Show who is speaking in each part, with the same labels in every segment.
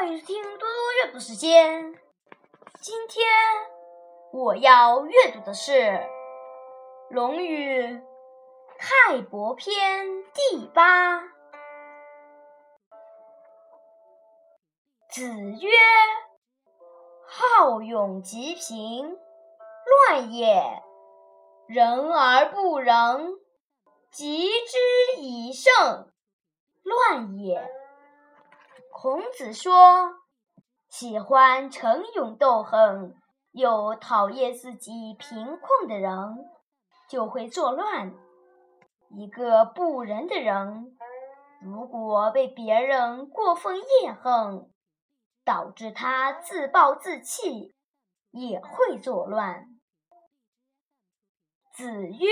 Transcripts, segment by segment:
Speaker 1: 欢迎收听多多阅读时间。今天我要阅读的是《论语·泰伯篇》第八。子曰：“好勇及贫，乱也；人而不仁，及之以胜，乱也。”孔子说：“喜欢逞勇斗狠又讨厌自己贫困的人，就会作乱。一个不仁的人，如果被别人过分厌恨，导致他自暴自弃，也会作乱。”子曰：“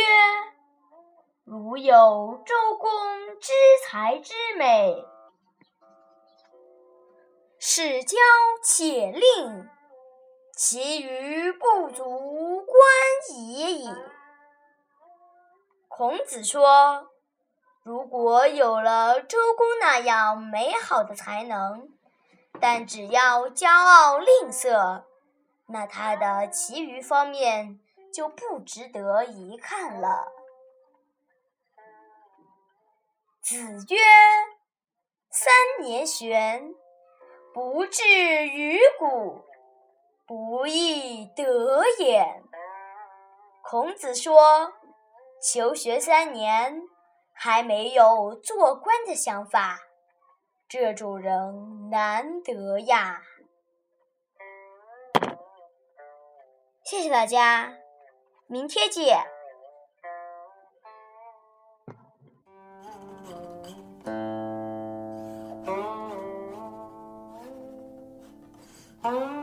Speaker 1: 如有周公之才之美。”使交且令，其余不足观也矣。孔子说：“如果有了周公那样美好的才能，但只要骄傲吝啬，那他的其余方面就不值得一看了。”子曰：“三年玄。”不至于古，不亦得也。孔子说：“求学三年，还没有做官的想法，这种人难得呀。”谢谢大家，明天见。Oh.